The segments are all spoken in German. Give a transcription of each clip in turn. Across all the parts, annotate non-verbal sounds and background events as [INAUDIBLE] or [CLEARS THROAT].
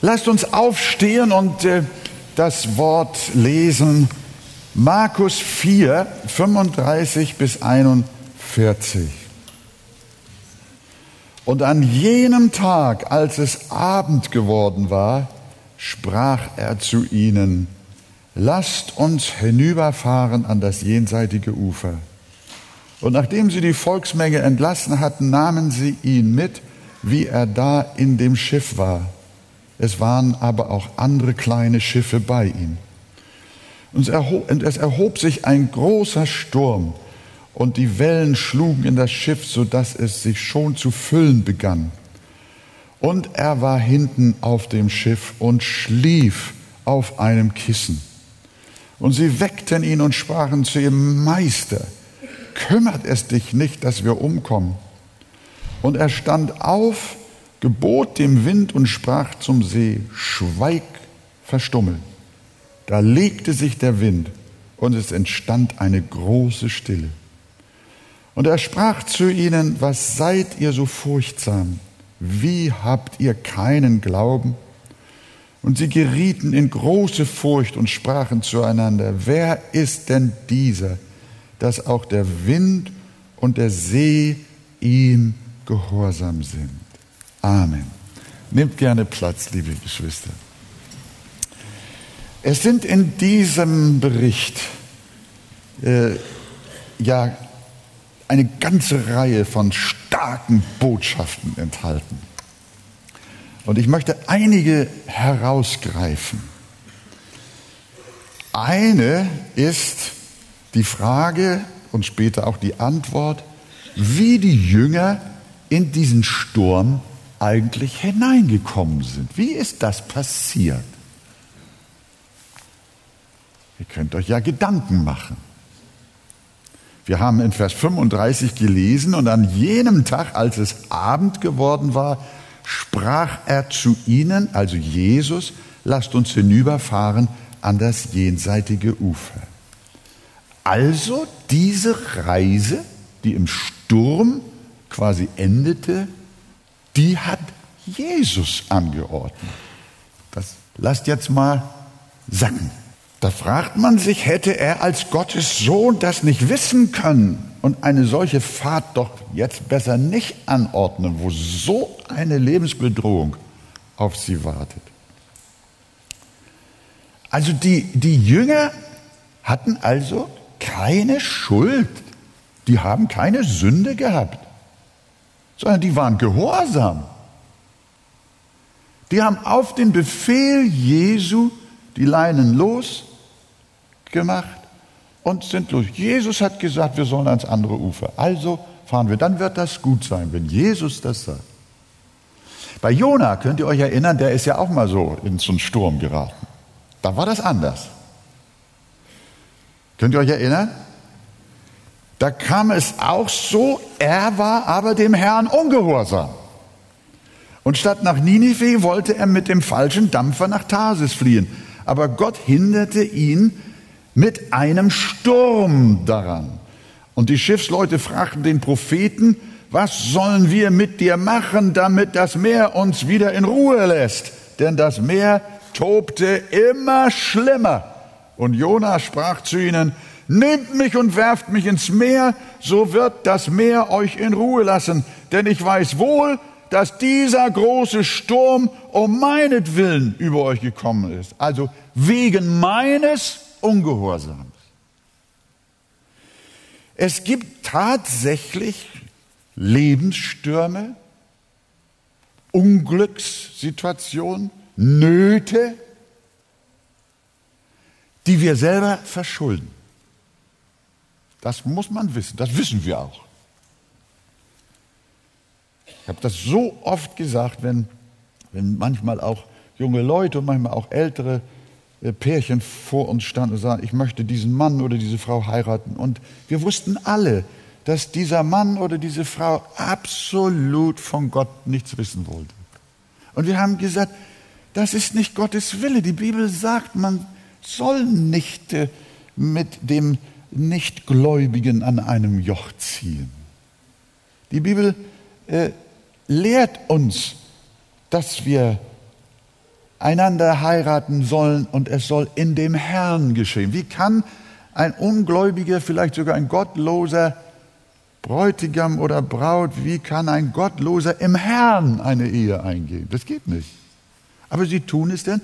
Lasst uns aufstehen und äh, das Wort lesen. Markus 4, 35 bis 41. Und an jenem Tag, als es Abend geworden war, sprach er zu ihnen, lasst uns hinüberfahren an das jenseitige Ufer. Und nachdem sie die Volksmenge entlassen hatten, nahmen sie ihn mit, wie er da in dem Schiff war. Es waren aber auch andere kleine Schiffe bei ihm. Und es erhob sich ein großer Sturm und die Wellen schlugen in das Schiff, so dass es sich schon zu füllen begann. Und er war hinten auf dem Schiff und schlief auf einem Kissen. Und sie weckten ihn und sprachen zu ihm, Meister, kümmert es dich nicht, dass wir umkommen? Und er stand auf, gebot dem Wind und sprach zum See, Schweig, verstummel. Da legte sich der Wind und es entstand eine große Stille. Und er sprach zu ihnen, was seid ihr so furchtsam? Wie habt ihr keinen Glauben? Und sie gerieten in große Furcht und sprachen zueinander, wer ist denn dieser, dass auch der Wind und der See ihm gehorsam sind? Amen. Nehmt gerne Platz, liebe Geschwister. Es sind in diesem Bericht äh, ja eine ganze Reihe von starken Botschaften enthalten. Und ich möchte einige herausgreifen. Eine ist die Frage und später auch die Antwort, wie die Jünger in diesen Sturm eigentlich hineingekommen sind. Wie ist das passiert? Ihr könnt euch ja Gedanken machen. Wir haben in Vers 35 gelesen, und an jenem Tag, als es Abend geworden war, sprach er zu ihnen, also Jesus, lasst uns hinüberfahren an das jenseitige Ufer. Also diese Reise, die im Sturm quasi endete, die hat Jesus angeordnet. Das lasst jetzt mal sacken. Da fragt man sich, hätte er als Gottes Sohn das nicht wissen können und eine solche Fahrt doch jetzt besser nicht anordnen, wo so eine Lebensbedrohung auf sie wartet. Also die, die Jünger hatten also keine Schuld, die haben keine Sünde gehabt, sondern die waren gehorsam. Die haben auf den Befehl Jesu die Leinen los gemacht und sind los. Jesus hat gesagt, wir sollen ans andere Ufer. Also fahren wir. Dann wird das gut sein, wenn Jesus das sagt. Bei Jona könnt ihr euch erinnern, der ist ja auch mal so in so einen Sturm geraten. Da war das anders. Könnt ihr euch erinnern? Da kam es auch so, er war aber dem Herrn ungehorsam. Und statt nach Ninive wollte er mit dem falschen Dampfer nach Tarsis fliehen. Aber Gott hinderte ihn mit einem Sturm daran. Und die Schiffsleute fragten den Propheten, was sollen wir mit dir machen, damit das Meer uns wieder in Ruhe lässt? Denn das Meer tobte immer schlimmer. Und Jona sprach zu ihnen, nehmt mich und werft mich ins Meer, so wird das Meer euch in Ruhe lassen. Denn ich weiß wohl, dass dieser große Sturm um meinetwillen über euch gekommen ist. Also wegen meines Ungehorsams. Es gibt tatsächlich Lebensstürme, Unglückssituationen, Nöte, die wir selber verschulden. Das muss man wissen, das wissen wir auch. Ich habe das so oft gesagt, wenn, wenn manchmal auch junge Leute und manchmal auch ältere äh, Pärchen vor uns standen und sagten, ich möchte diesen Mann oder diese Frau heiraten. Und wir wussten alle, dass dieser Mann oder diese Frau absolut von Gott nichts wissen wollte. Und wir haben gesagt, das ist nicht Gottes Wille. Die Bibel sagt, man soll nicht mit dem Nichtgläubigen an einem Joch ziehen. Die Bibel äh, lehrt uns, dass wir einander heiraten sollen und es soll in dem Herrn geschehen. Wie kann ein Ungläubiger, vielleicht sogar ein Gottloser Bräutigam oder Braut, wie kann ein Gottloser im Herrn eine Ehe eingehen? Das geht nicht. Aber sie tun es denn.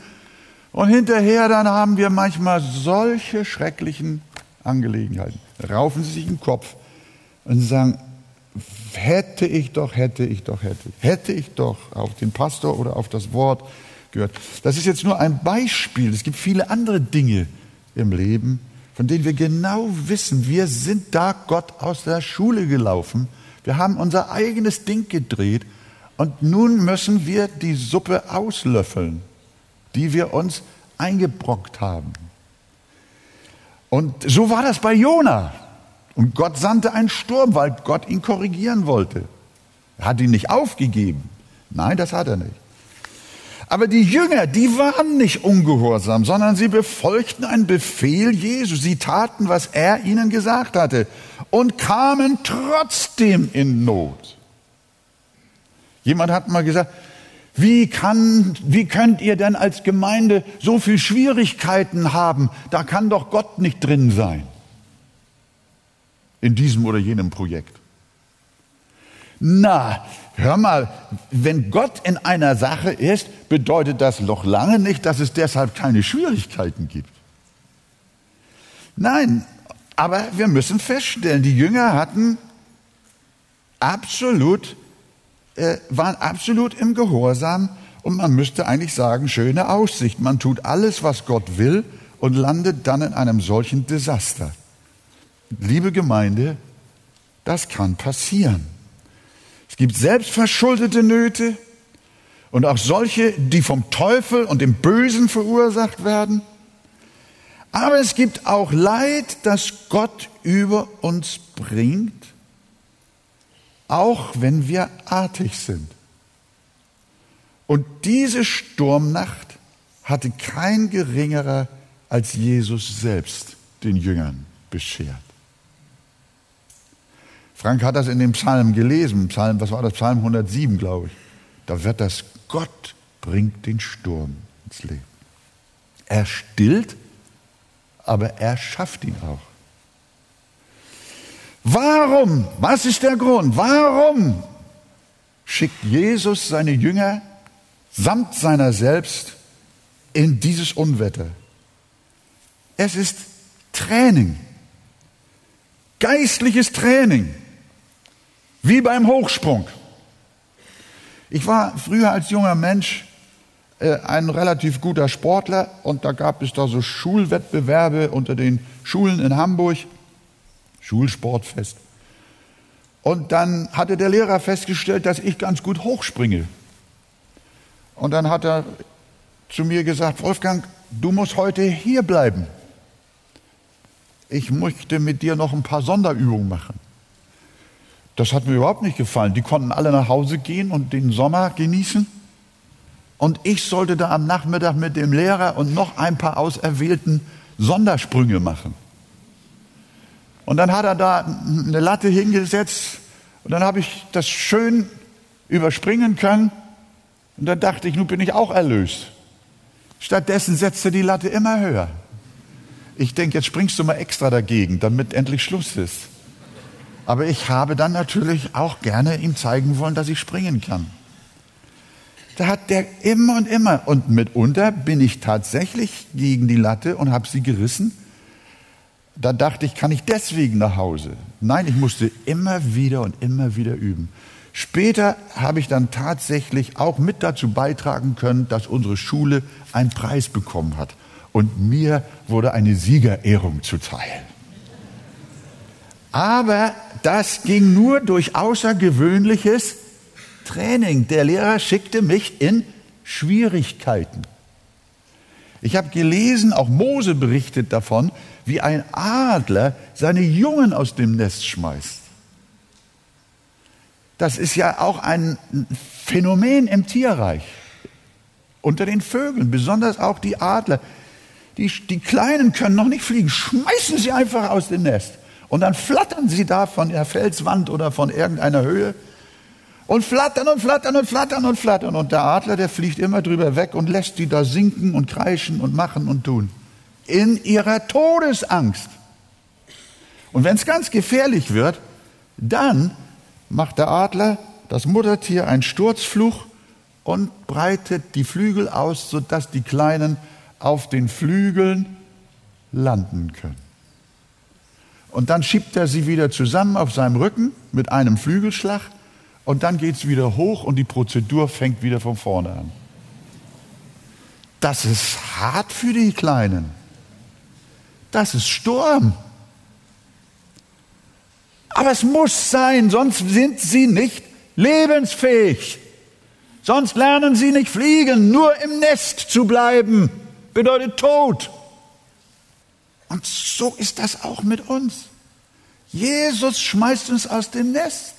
Und hinterher dann haben wir manchmal solche schrecklichen Angelegenheiten. Raufen sie sich den Kopf und sagen, hätte ich doch, hätte ich doch, hätte, hätte ich doch auf den Pastor oder auf das Wort gehört. Das ist jetzt nur ein Beispiel. Es gibt viele andere Dinge im Leben, von denen wir genau wissen, wir sind da Gott aus der Schule gelaufen. Wir haben unser eigenes Ding gedreht und nun müssen wir die Suppe auslöffeln, die wir uns eingebrockt haben. Und so war das bei Jona. Und Gott sandte einen Sturm, weil Gott ihn korrigieren wollte. Er hat ihn nicht aufgegeben. Nein, das hat er nicht. Aber die Jünger, die waren nicht ungehorsam, sondern sie befolgten einen Befehl Jesu. Sie taten, was er ihnen gesagt hatte und kamen trotzdem in Not. Jemand hat mal gesagt, wie, kann, wie könnt ihr denn als Gemeinde so viel Schwierigkeiten haben? Da kann doch Gott nicht drin sein. In diesem oder jenem Projekt. Na, hör mal, wenn Gott in einer Sache ist, bedeutet das noch lange nicht, dass es deshalb keine Schwierigkeiten gibt. Nein, aber wir müssen feststellen, die Jünger hatten absolut äh, waren absolut im Gehorsam und man müsste eigentlich sagen, schöne Aussicht. Man tut alles, was Gott will und landet dann in einem solchen Desaster. Liebe Gemeinde, das kann passieren. Es gibt selbstverschuldete Nöte und auch solche, die vom Teufel und dem Bösen verursacht werden. Aber es gibt auch Leid, das Gott über uns bringt auch wenn wir artig sind. Und diese Sturmnacht hatte kein geringerer als Jesus selbst den Jüngern beschert. Frank hat das in dem Psalm gelesen, Psalm, was war das, Psalm 107, glaube ich. Da wird das Gott bringt den Sturm ins Leben. Er stillt, aber er schafft ihn auch. Warum? Was ist der Grund? Warum schickt Jesus seine Jünger samt seiner selbst in dieses Unwetter? Es ist Training, geistliches Training, wie beim Hochsprung. Ich war früher als junger Mensch äh, ein relativ guter Sportler und da gab es da so Schulwettbewerbe unter den Schulen in Hamburg. Schulsportfest. Und dann hatte der Lehrer festgestellt, dass ich ganz gut hochspringe. Und dann hat er zu mir gesagt, Wolfgang, du musst heute hier bleiben. Ich möchte mit dir noch ein paar Sonderübungen machen. Das hat mir überhaupt nicht gefallen. Die konnten alle nach Hause gehen und den Sommer genießen. Und ich sollte da am Nachmittag mit dem Lehrer und noch ein paar auserwählten Sondersprünge machen. Und dann hat er da eine Latte hingesetzt und dann habe ich das schön überspringen können. Und dann dachte ich, nun bin ich auch erlöst. Stattdessen setzte die Latte immer höher. Ich denke, jetzt springst du mal extra dagegen, damit endlich Schluss ist. Aber ich habe dann natürlich auch gerne ihm zeigen wollen, dass ich springen kann. Da hat der immer und immer, und mitunter bin ich tatsächlich gegen die Latte und habe sie gerissen da dachte ich, kann ich deswegen nach Hause? Nein, ich musste immer wieder und immer wieder üben. Später habe ich dann tatsächlich auch mit dazu beitragen können, dass unsere Schule einen Preis bekommen hat. Und mir wurde eine Siegerehrung zuteil. Aber das ging nur durch außergewöhnliches Training. Der Lehrer schickte mich in Schwierigkeiten. Ich habe gelesen, auch Mose berichtet davon, wie ein Adler seine Jungen aus dem Nest schmeißt. Das ist ja auch ein Phänomen im Tierreich. Unter den Vögeln, besonders auch die Adler. Die, die Kleinen können noch nicht fliegen, schmeißen sie einfach aus dem Nest. Und dann flattern sie da von der Felswand oder von irgendeiner Höhe. und flattern und flattern und flattern und flattern. Und der Adler, der fliegt immer drüber weg und lässt die da sinken und kreischen und machen und tun. In ihrer Todesangst. Und wenn es ganz gefährlich wird, dann macht der Adler, das Muttertier, einen Sturzfluch und breitet die Flügel aus, sodass die Kleinen auf den Flügeln landen können. Und dann schiebt er sie wieder zusammen auf seinem Rücken mit einem Flügelschlag und dann geht es wieder hoch und die Prozedur fängt wieder von vorne an. Das ist hart für die Kleinen. Das ist Sturm. Aber es muss sein, sonst sind sie nicht lebensfähig. Sonst lernen sie nicht fliegen. Nur im Nest zu bleiben bedeutet Tod. Und so ist das auch mit uns. Jesus schmeißt uns aus dem Nest.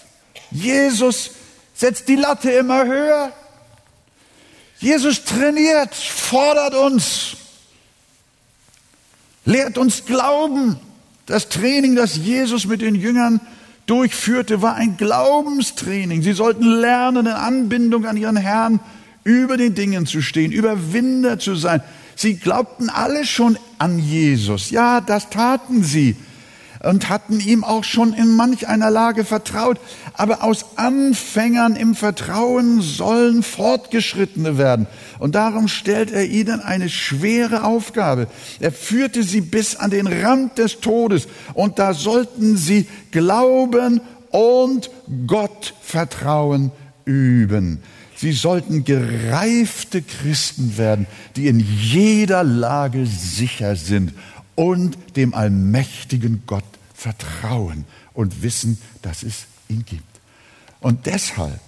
Jesus setzt die Latte immer höher. Jesus trainiert, fordert uns, lehrt uns glauben. Das Training, das Jesus mit den Jüngern durchführte, war ein Glaubenstraining. Sie sollten lernen, in Anbindung an ihren Herrn über den Dingen zu stehen, Überwinder zu sein. Sie glaubten alle schon an Jesus. Ja, das taten sie und hatten ihm auch schon in manch einer Lage vertraut. Aber aus Anfängern im Vertrauen sollen Fortgeschrittene werden. Und darum stellt er ihnen eine schwere Aufgabe. Er führte sie bis an den Rand des Todes. Und da sollten sie Glauben und Gott Vertrauen üben. Sie sollten gereifte Christen werden, die in jeder Lage sicher sind und dem allmächtigen Gott vertrauen und wissen, dass es ihn gibt. Und deshalb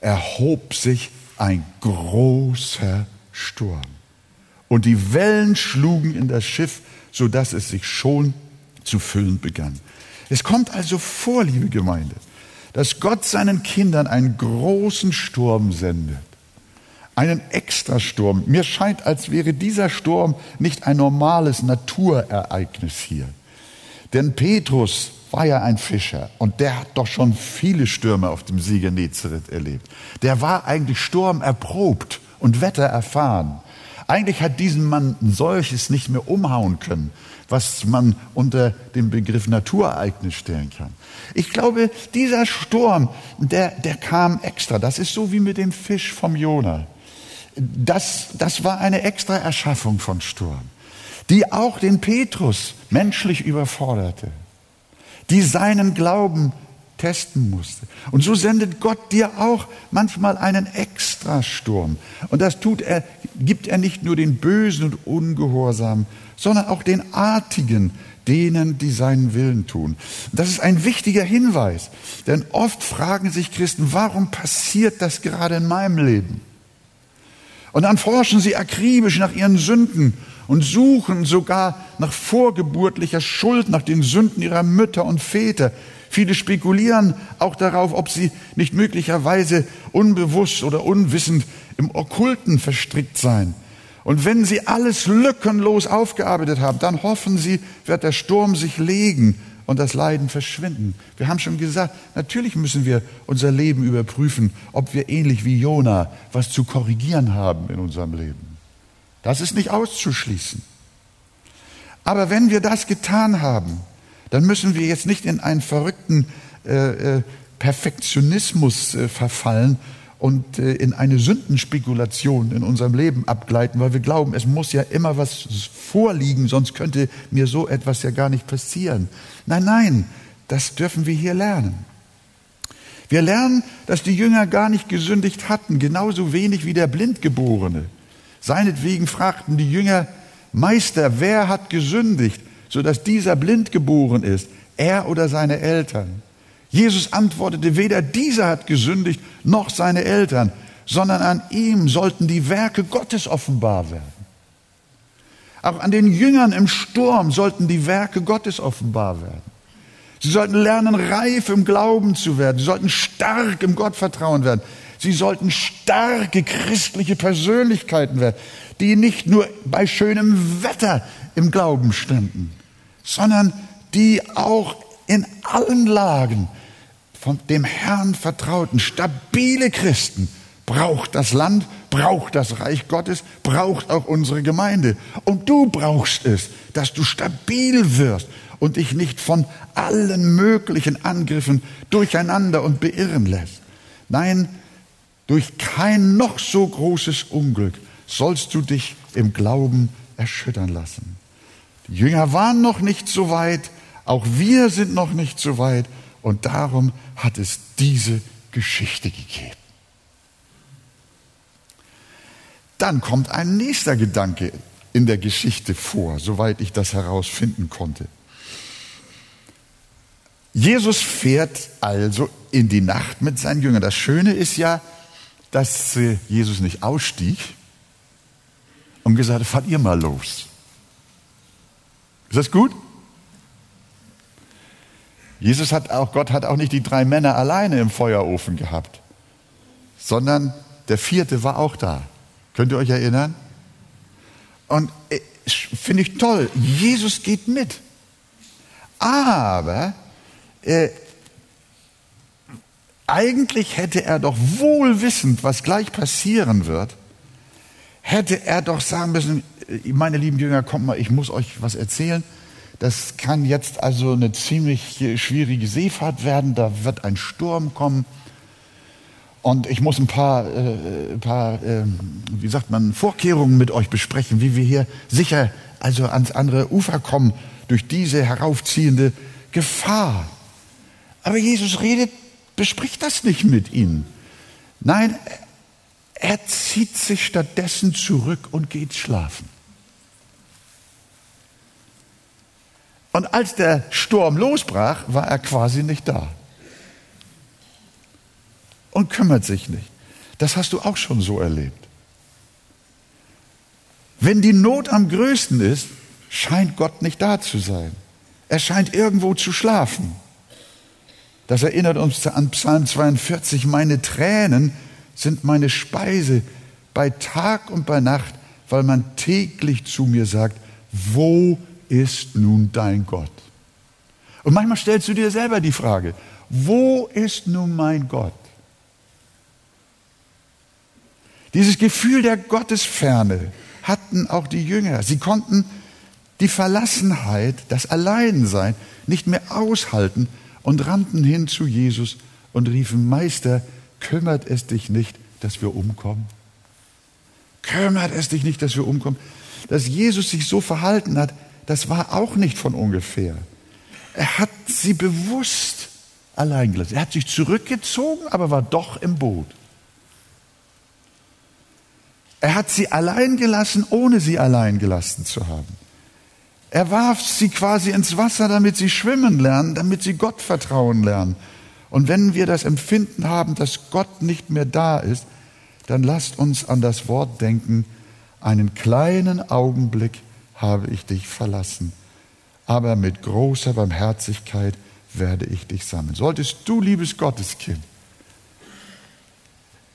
erhob sich ein großer Sturm. Und die Wellen schlugen in das Schiff, sodass es sich schon zu füllen begann. Es kommt also vor, liebe Gemeinde, dass Gott seinen Kindern einen großen Sturm sendet. Einen Extrasturm. Mir scheint, als wäre dieser Sturm nicht ein normales Naturereignis hier. Denn Petrus war ja ein Fischer und der hat doch schon viele Stürme auf dem See Genezareth erlebt. Der war eigentlich sturmerprobt und wettererfahren. Eigentlich hat diesen Mann ein solches nicht mehr umhauen können, was man unter dem Begriff Naturereignis stellen kann. Ich glaube, dieser Sturm, der, der kam extra. Das ist so wie mit dem Fisch vom Jona. Das, das war eine extra Erschaffung von Sturm die auch den Petrus menschlich überforderte, die seinen Glauben testen musste. Und so sendet Gott dir auch manchmal einen Extrasturm. Und das tut er, gibt er nicht nur den Bösen und Ungehorsamen, sondern auch den Artigen, denen, die seinen Willen tun. Das ist ein wichtiger Hinweis, denn oft fragen sich Christen, warum passiert das gerade in meinem Leben? Und dann forschen sie akribisch nach ihren Sünden und suchen sogar nach vorgeburtlicher Schuld, nach den Sünden ihrer Mütter und Väter. Viele spekulieren auch darauf, ob sie nicht möglicherweise unbewusst oder unwissend im Okkulten verstrickt seien. Und wenn sie alles lückenlos aufgearbeitet haben, dann hoffen sie, wird der Sturm sich legen und das Leiden verschwinden. Wir haben schon gesagt, natürlich müssen wir unser Leben überprüfen, ob wir ähnlich wie Jona was zu korrigieren haben in unserem Leben. Das ist nicht auszuschließen. Aber wenn wir das getan haben, dann müssen wir jetzt nicht in einen verrückten äh, äh, Perfektionismus äh, verfallen und äh, in eine Sündenspekulation in unserem Leben abgleiten, weil wir glauben, es muss ja immer was vorliegen, sonst könnte mir so etwas ja gar nicht passieren. Nein, nein, das dürfen wir hier lernen. Wir lernen, dass die Jünger gar nicht gesündigt hatten, genauso wenig wie der Blindgeborene. Seinetwegen fragten die Jünger, Meister, wer hat gesündigt, sodass dieser blind geboren ist, er oder seine Eltern? Jesus antwortete, weder dieser hat gesündigt, noch seine Eltern, sondern an ihm sollten die Werke Gottes offenbar werden. Auch an den Jüngern im Sturm sollten die Werke Gottes offenbar werden. Sie sollten lernen, reif im Glauben zu werden. Sie sollten stark im Gottvertrauen werden. Sie sollten starke christliche Persönlichkeiten werden, die nicht nur bei schönem Wetter im Glauben standen, sondern die auch in allen Lagen von dem Herrn vertrauten, stabile Christen braucht das Land, braucht das Reich Gottes, braucht auch unsere Gemeinde. Und du brauchst es, dass du stabil wirst und dich nicht von allen möglichen Angriffen durcheinander und beirren lässt. Nein, durch kein noch so großes Unglück sollst du dich im Glauben erschüttern lassen. Die Jünger waren noch nicht so weit, auch wir sind noch nicht so weit und darum hat es diese Geschichte gegeben. Dann kommt ein nächster Gedanke in der Geschichte vor, soweit ich das herausfinden konnte. Jesus fährt also in die Nacht mit seinen Jüngern. Das Schöne ist ja, dass Jesus nicht ausstieg und gesagt hat, fahrt ihr mal los. Ist das gut? Jesus hat auch, Gott hat auch nicht die drei Männer alleine im Feuerofen gehabt, sondern der vierte war auch da. Könnt ihr euch erinnern? Und äh, finde ich toll, Jesus geht mit. Aber äh, eigentlich hätte er doch wohl wissend, was gleich passieren wird, hätte er doch sagen müssen, äh, meine lieben Jünger, kommt mal, ich muss euch was erzählen. Das kann jetzt also eine ziemlich schwierige Seefahrt werden. Da wird ein Sturm kommen. Und ich muss ein paar, äh, paar äh, wie sagt man, Vorkehrungen mit euch besprechen, wie wir hier sicher also ans andere Ufer kommen durch diese heraufziehende Gefahr. Aber Jesus redet, bespricht das nicht mit ihnen. Nein, er zieht sich stattdessen zurück und geht schlafen. Und als der Sturm losbrach, war er quasi nicht da. Und kümmert sich nicht. Das hast du auch schon so erlebt. Wenn die Not am größten ist, scheint Gott nicht da zu sein. Er scheint irgendwo zu schlafen. Das erinnert uns an Psalm 42. Meine Tränen sind meine Speise bei Tag und bei Nacht, weil man täglich zu mir sagt, wo ist nun dein Gott? Und manchmal stellst du dir selber die Frage, wo ist nun mein Gott? Dieses Gefühl der Gottesferne hatten auch die Jünger. Sie konnten die Verlassenheit, das Alleinsein nicht mehr aushalten und rannten hin zu Jesus und riefen, Meister, kümmert es dich nicht, dass wir umkommen? Kümmert es dich nicht, dass wir umkommen? Dass Jesus sich so verhalten hat, das war auch nicht von ungefähr. Er hat sie bewusst allein gelassen. Er hat sich zurückgezogen, aber war doch im Boot. Er hat sie allein gelassen, ohne sie allein gelassen zu haben. Er warf sie quasi ins Wasser, damit sie schwimmen lernen, damit sie Gott vertrauen lernen. Und wenn wir das Empfinden haben, dass Gott nicht mehr da ist, dann lasst uns an das Wort denken, einen kleinen Augenblick habe ich dich verlassen, aber mit großer Barmherzigkeit werde ich dich sammeln. Solltest du, liebes Gotteskind,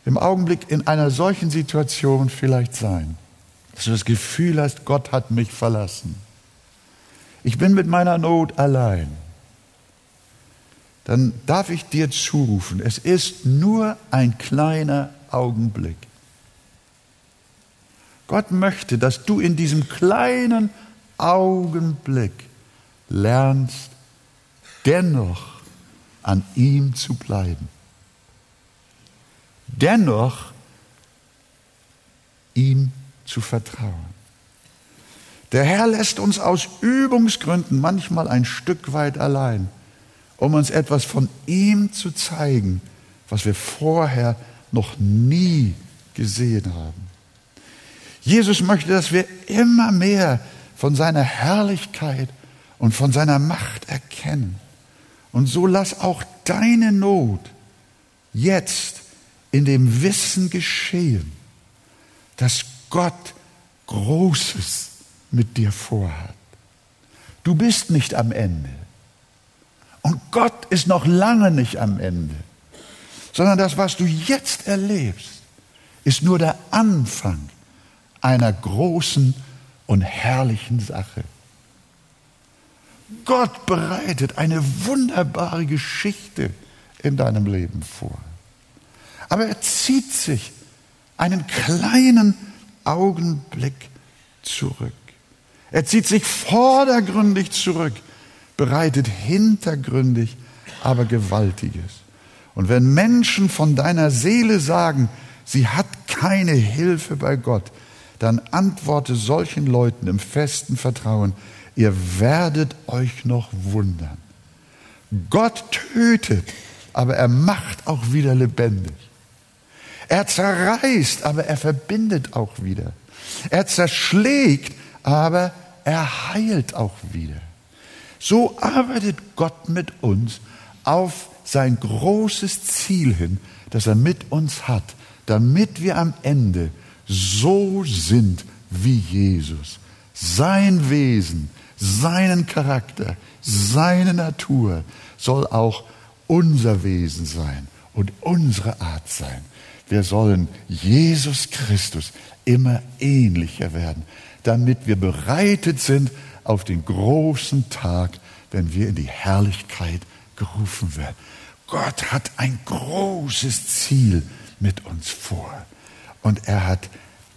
im Augenblick in einer solchen Situation vielleicht sein, dass du das Gefühl hast, Gott hat mich verlassen. Ich bin mit meiner Not allein. Dann darf ich dir zurufen, es ist nur ein kleiner Augenblick. Gott möchte, dass du in diesem kleinen Augenblick lernst, dennoch an ihm zu bleiben. Dennoch ihm zu vertrauen. Der Herr lässt uns aus Übungsgründen manchmal ein Stück weit allein, um uns etwas von ihm zu zeigen, was wir vorher noch nie gesehen haben. Jesus möchte, dass wir immer mehr von seiner Herrlichkeit und von seiner Macht erkennen. Und so lass auch deine Not jetzt in dem Wissen geschehen, dass Gott Großes mit dir vorhat. Du bist nicht am Ende. Und Gott ist noch lange nicht am Ende, sondern das, was du jetzt erlebst, ist nur der Anfang einer großen und herrlichen Sache. Gott bereitet eine wunderbare Geschichte in deinem Leben vor. Aber er zieht sich einen kleinen Augenblick zurück. Er zieht sich vordergründig zurück, bereitet hintergründig aber Gewaltiges. Und wenn Menschen von deiner Seele sagen, sie hat keine Hilfe bei Gott, dann antworte solchen Leuten im festen Vertrauen, ihr werdet euch noch wundern. Gott tötet, aber er macht auch wieder lebendig. Er zerreißt, aber er verbindet auch wieder. Er zerschlägt, aber er heilt auch wieder. So arbeitet Gott mit uns auf sein großes Ziel hin, das er mit uns hat, damit wir am Ende so sind wie Jesus. Sein Wesen, seinen Charakter, seine Natur soll auch unser Wesen sein und unsere Art sein. Wir sollen Jesus Christus immer ähnlicher werden, damit wir bereitet sind auf den großen Tag, wenn wir in die Herrlichkeit gerufen werden. Gott hat ein großes Ziel mit uns vor. Und er hat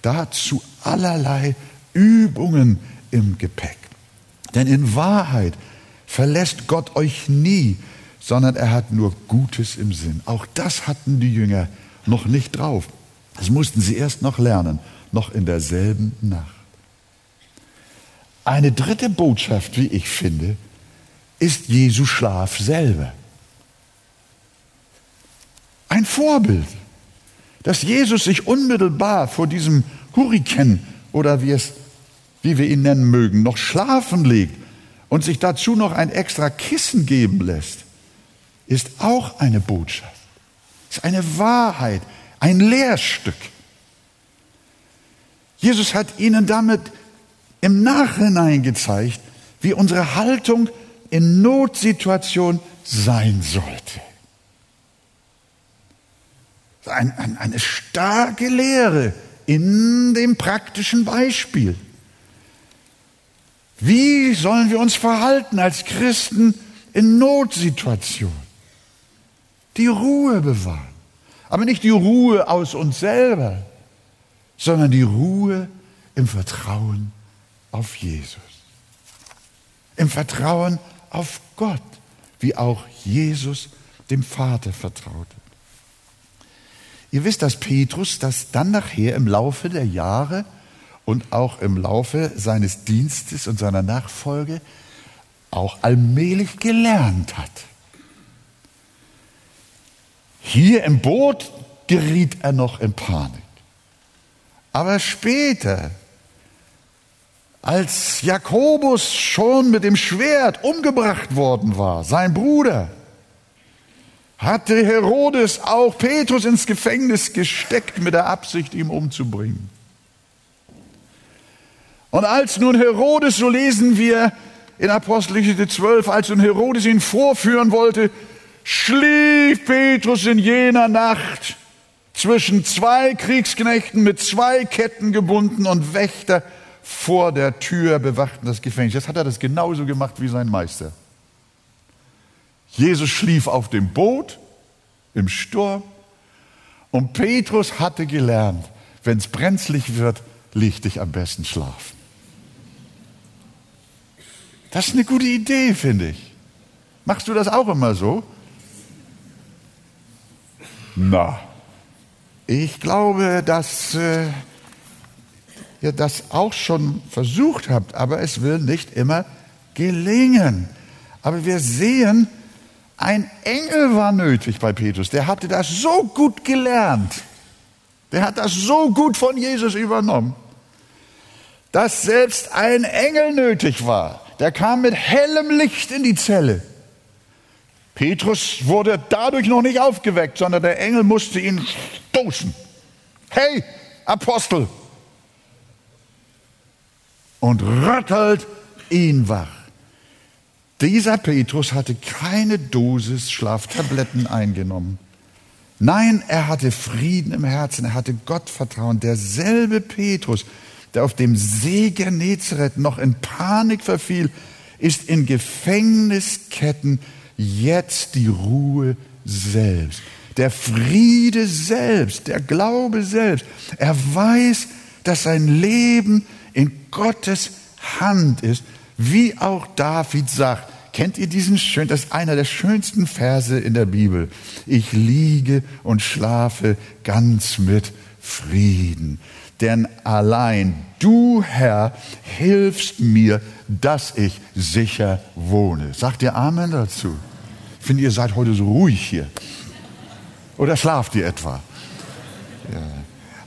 dazu allerlei Übungen im Gepäck. Denn in Wahrheit verlässt Gott euch nie, sondern er hat nur Gutes im Sinn. Auch das hatten die Jünger noch nicht drauf. Das mussten sie erst noch lernen, noch in derselben Nacht. Eine dritte Botschaft, wie ich finde, ist Jesu Schlaf selber. Ein Vorbild, dass Jesus sich unmittelbar vor diesem Hurrikan oder wie, es, wie wir ihn nennen mögen, noch schlafen legt und sich dazu noch ein extra Kissen geben lässt, ist auch eine Botschaft, ist eine Wahrheit, ein Lehrstück. Jesus hat ihnen damit im Nachhinein gezeigt, wie unsere Haltung in Notsituation sein sollte. Ein, ein, eine starke Lehre in dem praktischen Beispiel. Wie sollen wir uns verhalten als Christen in Notsituationen? Die Ruhe bewahren. Aber nicht die Ruhe aus uns selber, sondern die Ruhe im Vertrauen auf Jesus. Im Vertrauen auf Gott, wie auch Jesus dem Vater vertraute. Ihr wisst, dass Petrus das dann nachher im Laufe der Jahre und auch im Laufe seines Dienstes und seiner Nachfolge auch allmählich gelernt hat. Hier im Boot geriet er noch in Panik. Aber später, als Jakobus schon mit dem Schwert umgebracht worden war, sein Bruder, hatte Herodes auch Petrus ins Gefängnis gesteckt mit der Absicht, ihn umzubringen. Und als nun Herodes, so lesen wir in Apostelgeschichte 12, als nun Herodes ihn vorführen wollte, schlief Petrus in jener Nacht zwischen zwei Kriegsknechten mit zwei Ketten gebunden und Wächter vor der Tür bewachten das Gefängnis. Jetzt hat er das genauso gemacht wie sein Meister. Jesus schlief auf dem Boot im Sturm und Petrus hatte gelernt, wenn es brenzlig wird, leg dich am besten schlafen. Das ist eine gute Idee, finde ich. Machst du das auch immer so? Na, ich glaube, dass äh, ihr das auch schon versucht habt, aber es will nicht immer gelingen. Aber wir sehen, ein Engel war nötig bei Petrus. Der hatte das so gut gelernt. Der hat das so gut von Jesus übernommen, dass selbst ein Engel nötig war. Der kam mit hellem Licht in die Zelle. Petrus wurde dadurch noch nicht aufgeweckt, sondern der Engel musste ihn stoßen. Hey, Apostel! Und rüttelt ihn wach. Dieser Petrus hatte keine Dosis Schlaftabletten eingenommen. Nein, er hatte Frieden im Herzen, er hatte Gottvertrauen. Derselbe Petrus, der auf dem See Genezareth noch in Panik verfiel, ist in Gefängnisketten jetzt die Ruhe selbst, der Friede selbst, der Glaube selbst. Er weiß, dass sein Leben in Gottes Hand ist, wie auch David sagt. Kennt ihr diesen schön, das ist einer der schönsten Verse in der Bibel. Ich liege und schlafe ganz mit Frieden. Denn allein du, Herr, hilfst mir, dass ich sicher wohne. Sagt ihr Amen dazu? Finde, ihr seid heute so ruhig hier. Oder schlaft ihr etwa? Ja.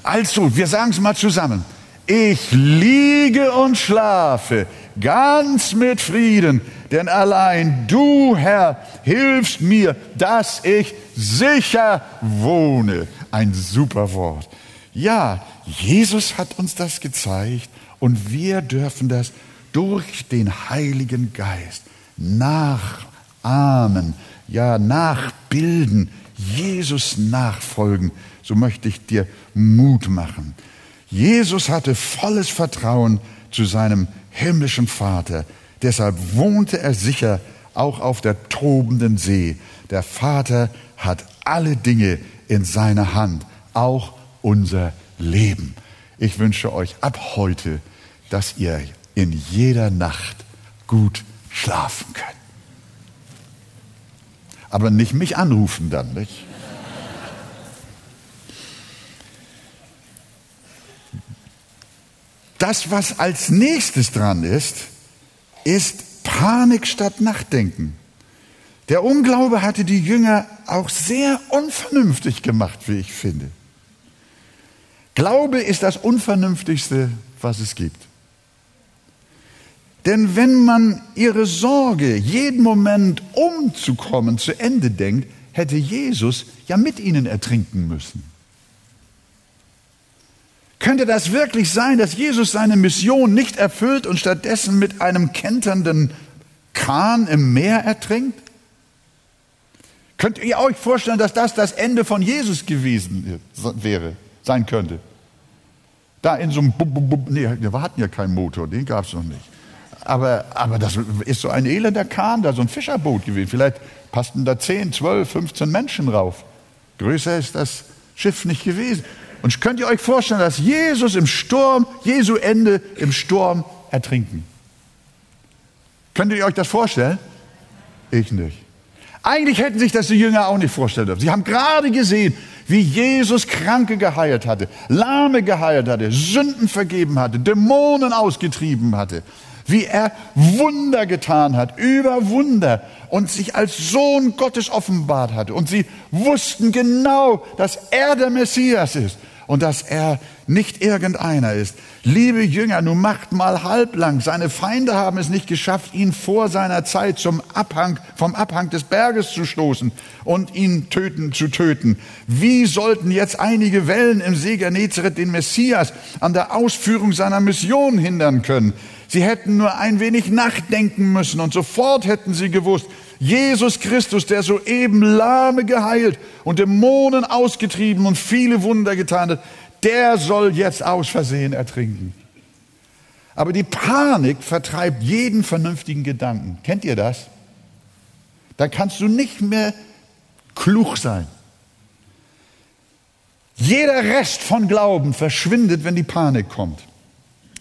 Also, wir sagen es mal zusammen. Ich liege und schlafe ganz mit Frieden, denn allein du, Herr, hilfst mir, dass ich sicher wohne. Ein super Wort. Ja, Jesus hat uns das gezeigt und wir dürfen das durch den Heiligen Geist nachahmen, ja, nachbilden, Jesus nachfolgen. So möchte ich dir Mut machen. Jesus hatte volles Vertrauen zu seinem himmlischen Vater. Deshalb wohnte er sicher auch auf der tobenden See. Der Vater hat alle Dinge in seiner Hand, auch unser Leben. Ich wünsche euch ab heute, dass ihr in jeder Nacht gut schlafen könnt. Aber nicht mich anrufen dann, nicht? Das, was als nächstes dran ist, ist Panik statt Nachdenken. Der Unglaube hatte die Jünger auch sehr unvernünftig gemacht, wie ich finde. Glaube ist das Unvernünftigste, was es gibt. Denn wenn man ihre Sorge, jeden Moment umzukommen, zu Ende denkt, hätte Jesus ja mit ihnen ertrinken müssen. Könnte das wirklich sein, dass Jesus seine Mission nicht erfüllt und stattdessen mit einem kenternden Kahn im Meer ertrinkt? Könnt ihr euch vorstellen, dass das das Ende von Jesus gewesen wäre? sein könnte. Da in so einem, Bub, Bub, nee, wir hatten ja keinen Motor, den gab es noch nicht. Aber, aber das ist so ein elender Kahn, da so ein Fischerboot gewesen. Vielleicht passten da 10, 12, 15 Menschen rauf. Größer ist das Schiff nicht gewesen. Und könnt ihr euch vorstellen, dass Jesus im Sturm, Jesu Ende im Sturm ertrinken? Könnt ihr euch das vorstellen? Ich nicht. Eigentlich hätten sich das die Jünger auch nicht vorstellen dürfen. Sie haben gerade gesehen, wie Jesus Kranke geheilt hatte, Lahme geheilt hatte, Sünden vergeben hatte, Dämonen ausgetrieben hatte, wie er Wunder getan hat, über Wunder und sich als Sohn Gottes offenbart hatte. Und sie wussten genau, dass er der Messias ist und dass er nicht irgendeiner ist. Liebe Jünger, nun macht mal halblang. Seine Feinde haben es nicht geschafft, ihn vor seiner Zeit zum Abhang, vom Abhang des Berges zu stoßen und ihn töten, zu töten. Wie sollten jetzt einige Wellen im See Genezareth den Messias an der Ausführung seiner Mission hindern können? Sie hätten nur ein wenig nachdenken müssen und sofort hätten sie gewusst, Jesus Christus, der soeben Lahme geheilt und Dämonen ausgetrieben und viele Wunder getan hat, der soll jetzt aus Versehen ertrinken. Aber die Panik vertreibt jeden vernünftigen Gedanken. Kennt ihr das? Da kannst du nicht mehr klug sein. Jeder Rest von Glauben verschwindet, wenn die Panik kommt.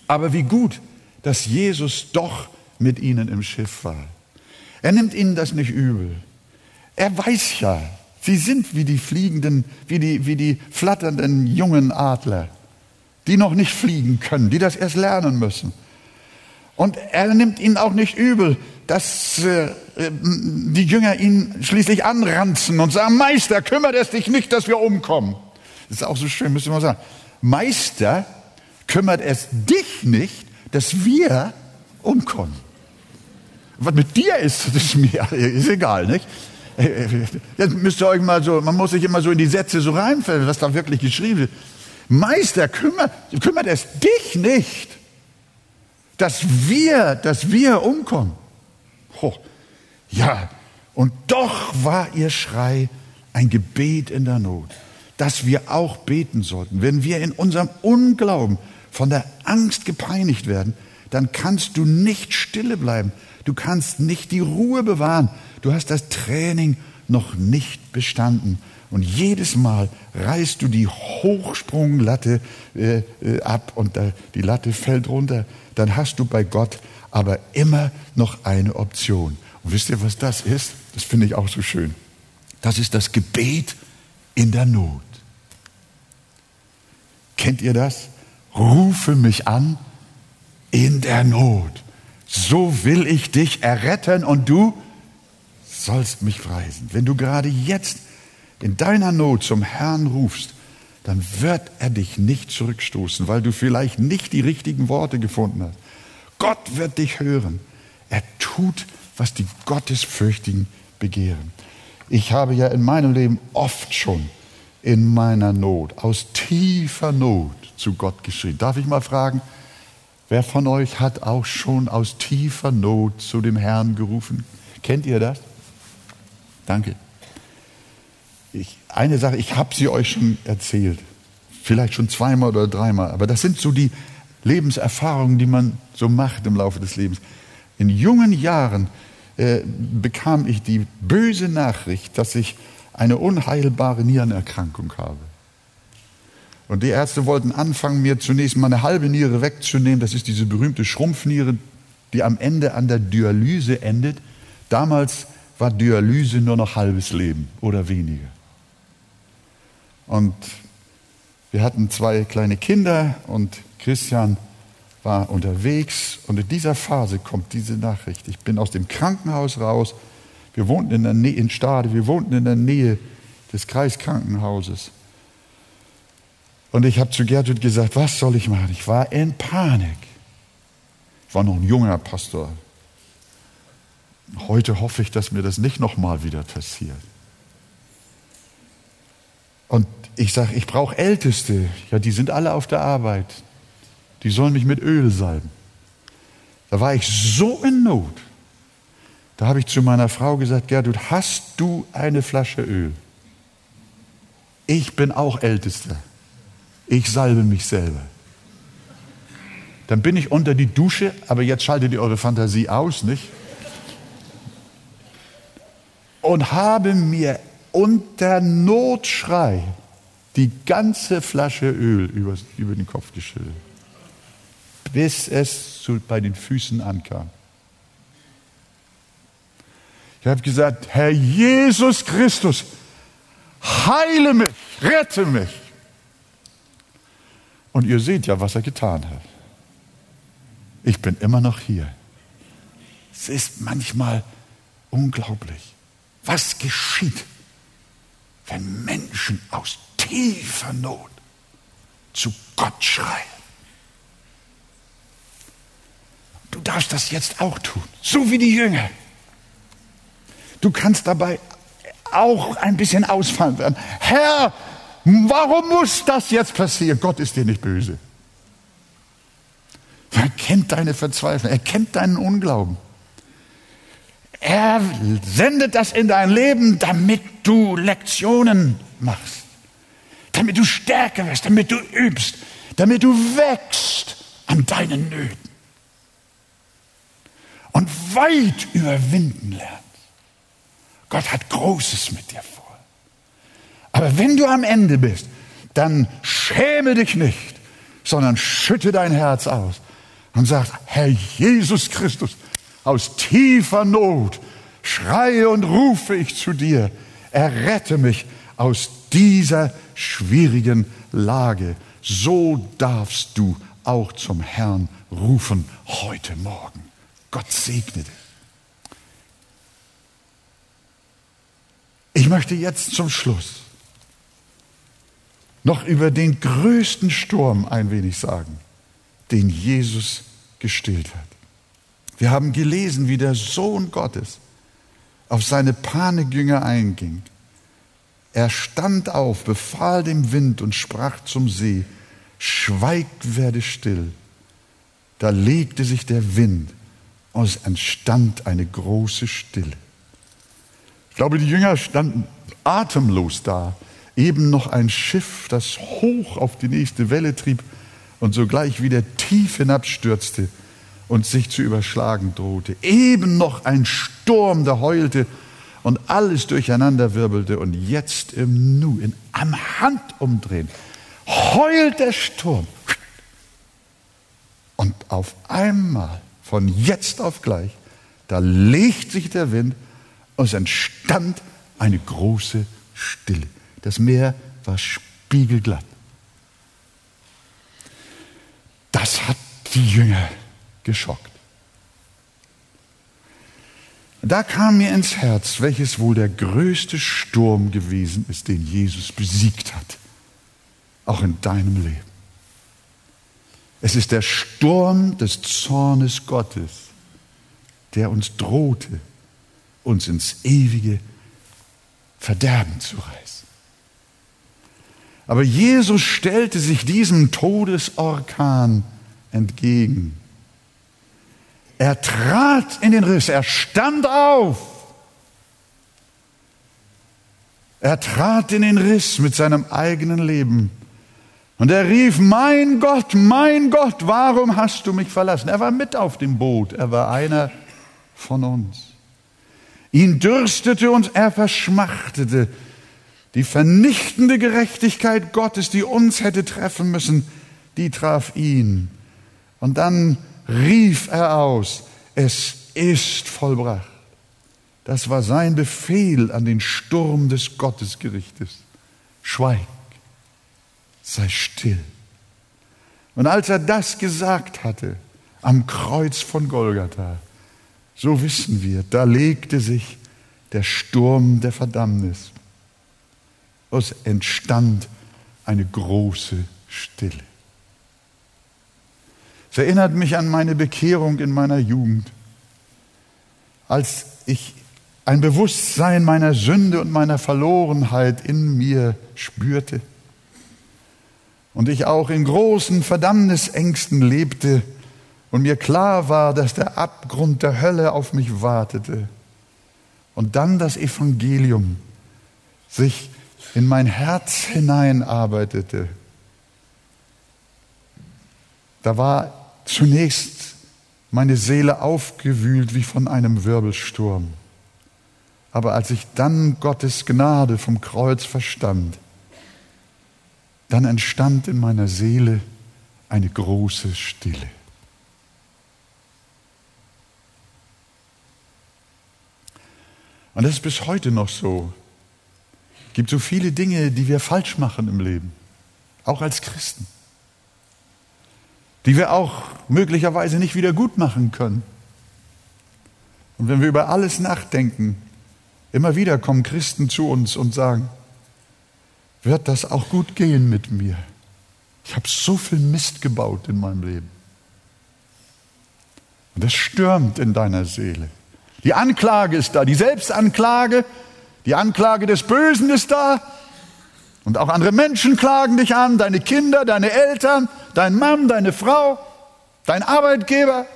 Aber wie gut, dass Jesus doch mit ihnen im Schiff war. Er nimmt ihnen das nicht übel. Er weiß ja, sie sind wie die fliegenden, wie die, wie die flatternden jungen Adler, die noch nicht fliegen können, die das erst lernen müssen. Und er nimmt ihnen auch nicht übel, dass äh, die Jünger ihn schließlich anranzen und sagen, Meister, kümmert es dich nicht, dass wir umkommen. Das ist auch so schön, müsste man sagen. Meister, kümmert es dich nicht, dass wir umkommen. Was mit dir ist, [LAUGHS] das ist mir [LAUGHS] ist egal, nicht? Jetzt müsst ihr euch mal so, man muss sich immer so in die Sätze so reinfällen, was da wirklich geschrieben ist. Meister, kümmert, kümmert es dich nicht, dass wir, dass wir umkommen. Oh, ja, und doch war ihr Schrei ein Gebet in der Not, dass wir auch beten sollten. Wenn wir in unserem Unglauben von der Angst gepeinigt werden, dann kannst du nicht stille bleiben, Du kannst nicht die Ruhe bewahren. Du hast das Training noch nicht bestanden. Und jedes Mal reißt du die Hochsprunglatte äh, äh, ab und da, die Latte fällt runter. Dann hast du bei Gott aber immer noch eine Option. Und wisst ihr, was das ist? Das finde ich auch so schön. Das ist das Gebet in der Not. Kennt ihr das? Rufe mich an in der Not. So will ich dich erretten und du sollst mich preisen. Wenn du gerade jetzt in deiner Not zum Herrn rufst, dann wird er dich nicht zurückstoßen, weil du vielleicht nicht die richtigen Worte gefunden hast. Gott wird dich hören. Er tut, was die Gottesfürchtigen begehren. Ich habe ja in meinem Leben oft schon in meiner Not, aus tiefer Not zu Gott geschrien. Darf ich mal fragen, wer von euch hat auch schon aus tiefer Not zu dem Herrn gerufen? Kennt ihr das? Danke. Ich, eine Sache, ich habe sie euch schon erzählt, vielleicht schon zweimal oder dreimal, aber das sind so die Lebenserfahrungen, die man so macht im Laufe des Lebens. In jungen Jahren äh, bekam ich die böse Nachricht, dass ich eine unheilbare Nierenerkrankung habe. Und die Ärzte wollten anfangen, mir zunächst mal eine halbe Niere wegzunehmen. Das ist diese berühmte Schrumpfniere, die am Ende an der Dialyse endet. Damals war Dialyse nur noch halbes Leben oder weniger. Und wir hatten zwei kleine Kinder und Christian war unterwegs und in dieser Phase kommt diese Nachricht. Ich bin aus dem Krankenhaus raus. Wir wohnten in der Nähe, in Stade, wir wohnten in der Nähe des Kreiskrankenhauses. Und ich habe zu Gertrud gesagt, was soll ich machen? Ich war in Panik. Ich war noch ein junger Pastor. Heute hoffe ich, dass mir das nicht nochmal wieder passiert. Und ich sage, ich brauche Älteste. Ja, die sind alle auf der Arbeit die sollen mich mit Öl salben. Da war ich so in Not. Da habe ich zu meiner Frau gesagt, Gertrud, hast du eine Flasche Öl? Ich bin auch Ältester. Ich salbe mich selber. Dann bin ich unter die Dusche, aber jetzt schaltet ihr eure Fantasie aus, nicht? Und habe mir unter Notschrei die ganze Flasche Öl über, über den Kopf geschüttet bis es zu, bei den Füßen ankam. Ich habe gesagt, Herr Jesus Christus, heile mich, rette mich. Und ihr seht ja, was er getan hat. Ich bin immer noch hier. Es ist manchmal unglaublich, was geschieht, wenn Menschen aus tiefer Not zu Gott schreien. Du darfst das jetzt auch tun, so wie die Jünger. Du kannst dabei auch ein bisschen ausfallen werden. Herr, warum muss das jetzt passieren? Gott ist dir nicht böse. Er kennt deine Verzweiflung, er kennt deinen Unglauben. Er sendet das in dein Leben, damit du Lektionen machst, damit du stärker wirst, damit du übst, damit du wächst an deinen Nöten und weit überwinden lernst. Gott hat Großes mit dir vor. Aber wenn du am Ende bist, dann schäme dich nicht, sondern schütte dein Herz aus und sag, Herr Jesus Christus, aus tiefer Not schreie und rufe ich zu dir, errette mich aus dieser schwierigen Lage. So darfst du auch zum Herrn rufen heute Morgen. Gott segne dich. Ich möchte jetzt zum Schluss noch über den größten Sturm ein wenig sagen, den Jesus gestillt hat. Wir haben gelesen, wie der Sohn Gottes auf seine Panikjünger einging. Er stand auf, befahl dem Wind und sprach zum See, schweigt, werde still. Da legte sich der Wind und es entstand eine große Stille. Ich glaube, die Jünger standen atemlos da. Eben noch ein Schiff, das hoch auf die nächste Welle trieb und sogleich wieder tief hinabstürzte und sich zu überschlagen drohte. Eben noch ein Sturm, der heulte und alles durcheinander wirbelte und jetzt im Nu, in, am Handumdrehen, heult der Sturm. Und auf einmal, von jetzt auf gleich, da legt sich der Wind und es entstand eine große Stille. Das Meer war spiegelglatt. Das hat die Jünger geschockt. Da kam mir ins Herz, welches wohl der größte Sturm gewesen ist, den Jesus besiegt hat, auch in deinem Leben. Es ist der Sturm des Zornes Gottes, der uns drohte, uns ins ewige Verderben zu reißen. Aber Jesus stellte sich diesem Todesorkan entgegen. Er trat in den Riss, er stand auf. Er trat in den Riss mit seinem eigenen Leben. Und er rief, mein Gott, mein Gott, warum hast du mich verlassen? Er war mit auf dem Boot, er war einer von uns. Ihn dürstete und er verschmachtete. Die vernichtende Gerechtigkeit Gottes, die uns hätte treffen müssen, die traf ihn. Und dann rief er aus, es ist vollbracht. Das war sein Befehl an den Sturm des Gottesgerichtes. Schweig, sei still. Und als er das gesagt hatte, am Kreuz von Golgatha, so wissen wir, da legte sich der Sturm der Verdammnis es entstand eine große Stille. Es erinnert mich an meine Bekehrung in meiner Jugend, als ich ein Bewusstsein meiner Sünde und meiner Verlorenheit in mir spürte und ich auch in großen Verdammnisängsten lebte und mir klar war, dass der Abgrund der Hölle auf mich wartete und dann das Evangelium sich in mein Herz hineinarbeitete, da war zunächst meine Seele aufgewühlt wie von einem Wirbelsturm. Aber als ich dann Gottes Gnade vom Kreuz verstand, dann entstand in meiner Seele eine große Stille. Und das ist bis heute noch so. Gibt so viele Dinge, die wir falsch machen im Leben, auch als Christen, die wir auch möglicherweise nicht wieder gut machen können. Und wenn wir über alles nachdenken, immer wieder kommen Christen zu uns und sagen, wird das auch gut gehen mit mir? Ich habe so viel Mist gebaut in meinem Leben. Und das stürmt in deiner Seele. Die Anklage ist da, die Selbstanklage die Anklage des Bösen ist da. Und auch andere Menschen klagen dich an, deine Kinder, deine Eltern, dein Mann, deine Frau, dein Arbeitgeber.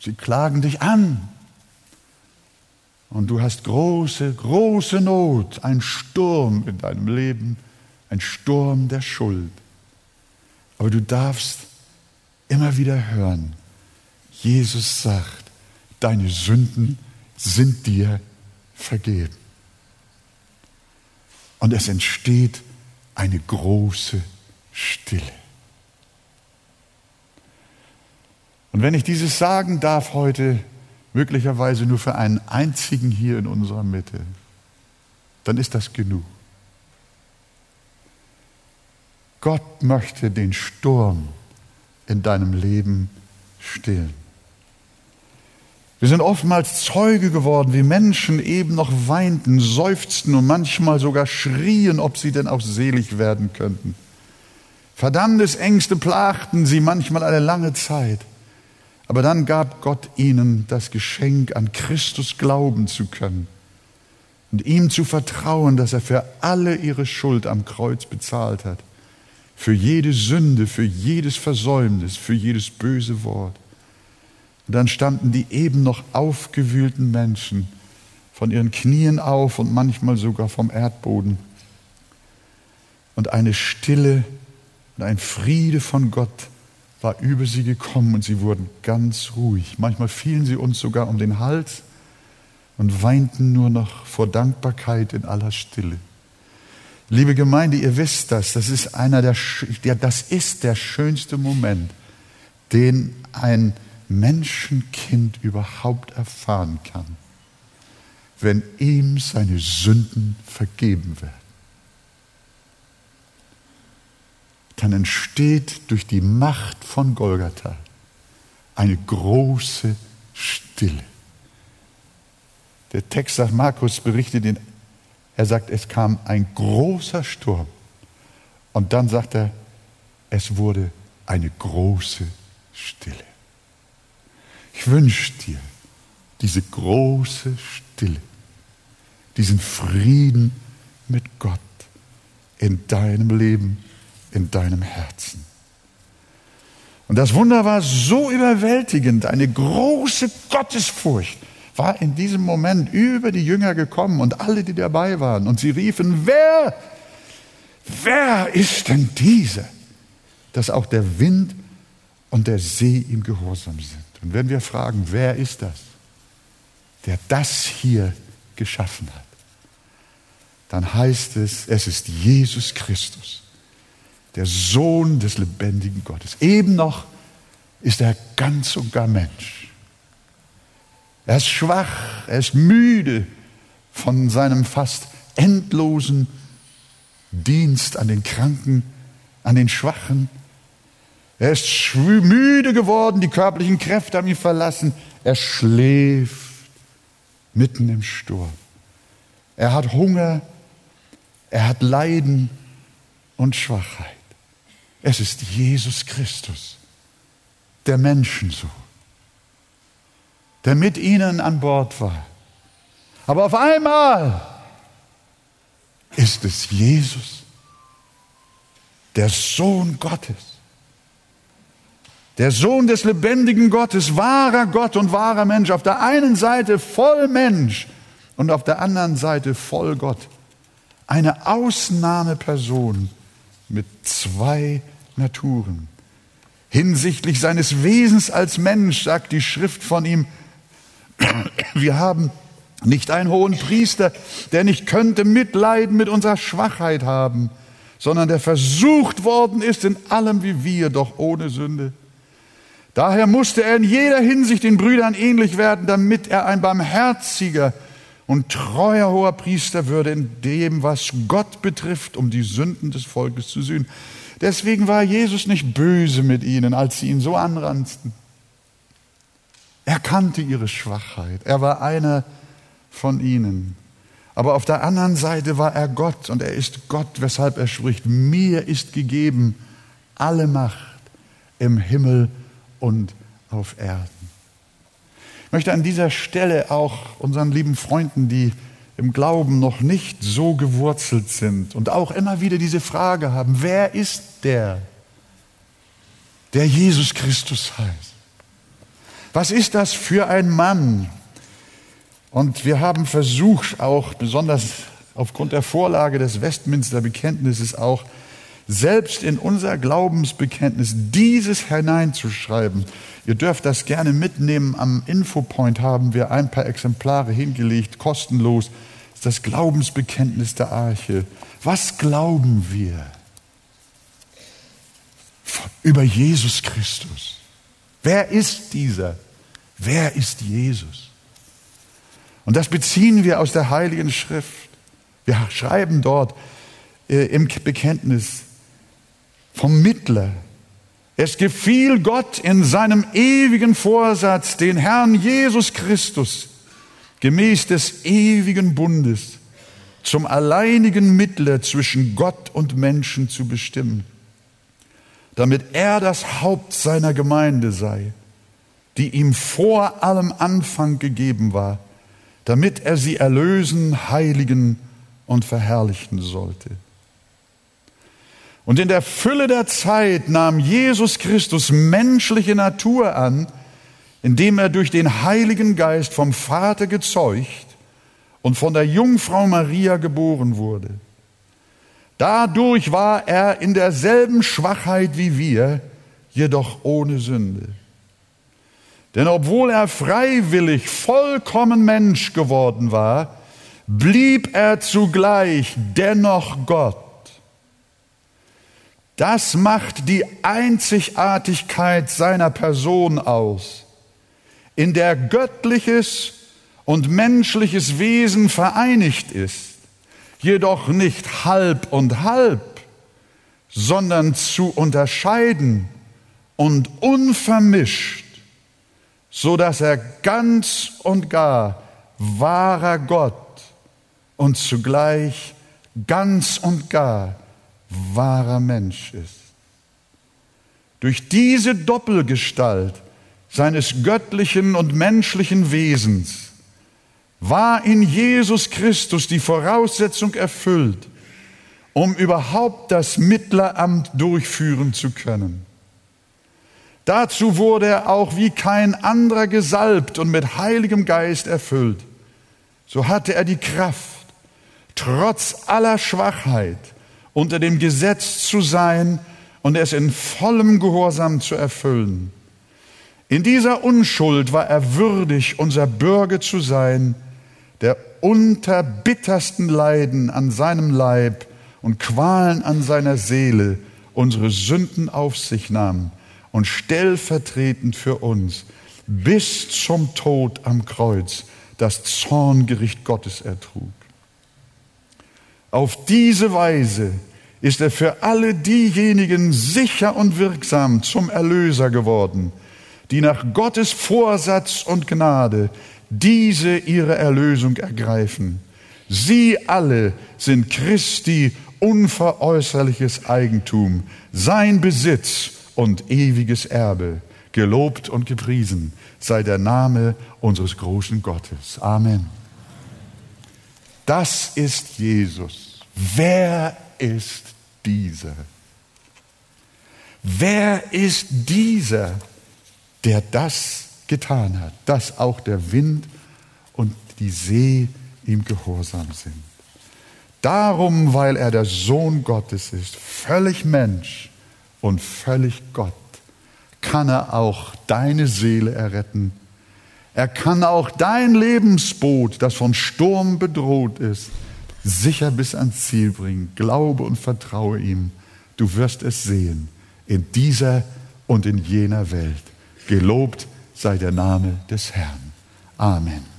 Sie klagen dich an. Und du hast große, große Not, ein Sturm in deinem Leben, ein Sturm der Schuld. Aber du darfst immer wieder hören, Jesus sagt, deine Sünden sind dir vergeben. Und es entsteht eine große Stille. Und wenn ich dieses sagen darf heute, möglicherweise nur für einen einzigen hier in unserer Mitte, dann ist das genug. Gott möchte den Sturm in deinem Leben stillen. Wir sind oftmals Zeuge geworden, wie Menschen eben noch weinten, seufzten und manchmal sogar schrien, ob sie denn auch selig werden könnten. Verdammnisängste plagten sie manchmal eine lange Zeit. Aber dann gab Gott ihnen das Geschenk, an Christus glauben zu können und ihm zu vertrauen, dass er für alle ihre Schuld am Kreuz bezahlt hat. Für jede Sünde, für jedes Versäumnis, für jedes böse Wort. Und dann standen die eben noch aufgewühlten Menschen von ihren Knien auf und manchmal sogar vom Erdboden. Und eine Stille und ein Friede von Gott war über sie gekommen und sie wurden ganz ruhig. Manchmal fielen sie uns sogar um den Hals und weinten nur noch vor Dankbarkeit in aller Stille. Liebe Gemeinde, ihr wisst das, das ist einer der, das ist der schönste Moment, den ein Menschenkind überhaupt erfahren kann, wenn ihm seine Sünden vergeben werden. Dann entsteht durch die Macht von Golgatha eine große Stille. Der Text sagt, Markus berichtet ihn, er sagt, es kam ein großer Sturm. Und dann sagt er, es wurde eine große Stille. Ich wünsche dir diese große Stille, diesen Frieden mit Gott in deinem Leben, in deinem Herzen. Und das Wunder war so überwältigend, eine große Gottesfurcht war in diesem Moment über die Jünger gekommen und alle, die dabei waren. Und sie riefen, wer, wer ist denn dieser, dass auch der Wind und der See ihm gehorsam sind? Und wenn wir fragen, wer ist das, der das hier geschaffen hat, dann heißt es, es ist Jesus Christus, der Sohn des lebendigen Gottes. Eben noch ist er ganz und gar Mensch. Er ist schwach, er ist müde von seinem fast endlosen Dienst an den Kranken, an den Schwachen. Er ist müde geworden, die körperlichen Kräfte haben ihn verlassen. Er schläft mitten im Sturm. Er hat Hunger, er hat Leiden und Schwachheit. Es ist Jesus Christus, der Menschensohn, der mit ihnen an Bord war. Aber auf einmal ist es Jesus, der Sohn Gottes, der Sohn des lebendigen Gottes, wahrer Gott und wahrer Mensch, auf der einen Seite voll Mensch und auf der anderen Seite voll Gott. Eine Ausnahmeperson mit zwei Naturen. Hinsichtlich seines Wesens als Mensch sagt die Schrift von ihm, [CLEARS THROAT] wir haben nicht einen hohen Priester, der nicht könnte Mitleiden mit unserer Schwachheit haben, sondern der versucht worden ist in allem wie wir, doch ohne Sünde. Daher musste er in jeder Hinsicht den Brüdern ähnlich werden, damit er ein barmherziger und treuer hoher Priester würde in dem, was Gott betrifft, um die Sünden des Volkes zu sühnen. Deswegen war Jesus nicht böse mit ihnen, als sie ihn so anranzten. Er kannte ihre Schwachheit. Er war einer von ihnen. Aber auf der anderen Seite war er Gott und er ist Gott, weshalb er spricht, mir ist gegeben alle Macht im Himmel und auf Erden. Ich möchte an dieser Stelle auch unseren lieben Freunden, die im Glauben noch nicht so gewurzelt sind und auch immer wieder diese Frage haben, wer ist der, der Jesus Christus heißt? Was ist das für ein Mann? Und wir haben versucht, auch besonders aufgrund der Vorlage des Westminster Bekenntnisses auch selbst in unser Glaubensbekenntnis dieses hineinzuschreiben. Ihr dürft das gerne mitnehmen. Am Infopoint haben wir ein paar Exemplare hingelegt, kostenlos. Das ist das Glaubensbekenntnis der Arche. Was glauben wir über Jesus Christus? Wer ist dieser? Wer ist Jesus? Und das beziehen wir aus der Heiligen Schrift. Wir schreiben dort äh, im Bekenntnis vom Mittler. Es gefiel Gott in seinem ewigen Vorsatz, den Herrn Jesus Christus gemäß des ewigen Bundes zum alleinigen Mittler zwischen Gott und Menschen zu bestimmen, damit er das Haupt seiner Gemeinde sei, die ihm vor allem Anfang gegeben war, damit er sie erlösen, heiligen und verherrlichen sollte. Und in der Fülle der Zeit nahm Jesus Christus menschliche Natur an, indem er durch den Heiligen Geist vom Vater gezeugt und von der Jungfrau Maria geboren wurde. Dadurch war er in derselben Schwachheit wie wir, jedoch ohne Sünde. Denn obwohl er freiwillig vollkommen Mensch geworden war, blieb er zugleich dennoch Gott. Das macht die Einzigartigkeit seiner Person aus, in der göttliches und menschliches Wesen vereinigt ist, jedoch nicht halb und halb, sondern zu unterscheiden und unvermischt, so dass er ganz und gar wahrer Gott und zugleich ganz und gar wahrer Mensch ist. Durch diese Doppelgestalt seines göttlichen und menschlichen Wesens war in Jesus Christus die Voraussetzung erfüllt, um überhaupt das Mittleramt durchführen zu können. Dazu wurde er auch wie kein anderer gesalbt und mit Heiligem Geist erfüllt. So hatte er die Kraft, trotz aller Schwachheit unter dem Gesetz zu sein und es in vollem Gehorsam zu erfüllen. In dieser Unschuld war er würdig, unser Bürger zu sein, der unter bittersten Leiden an seinem Leib und Qualen an seiner Seele unsere Sünden auf sich nahm und stellvertretend für uns bis zum Tod am Kreuz das Zorngericht Gottes ertrug. Auf diese Weise ist er für alle diejenigen sicher und wirksam zum Erlöser geworden, die nach Gottes Vorsatz und Gnade diese ihre Erlösung ergreifen. Sie alle sind Christi unveräußerliches Eigentum, sein Besitz und ewiges Erbe. Gelobt und gepriesen sei der Name unseres großen Gottes. Amen. Das ist Jesus. Wer ist dieser? Wer ist dieser, der das getan hat, dass auch der Wind und die See ihm gehorsam sind? Darum, weil er der Sohn Gottes ist, völlig Mensch und völlig Gott, kann er auch deine Seele erretten. Er kann auch dein Lebensboot, das von Sturm bedroht ist, sicher bis ans Ziel bringen. Glaube und vertraue ihm. Du wirst es sehen in dieser und in jener Welt. Gelobt sei der Name des Herrn. Amen.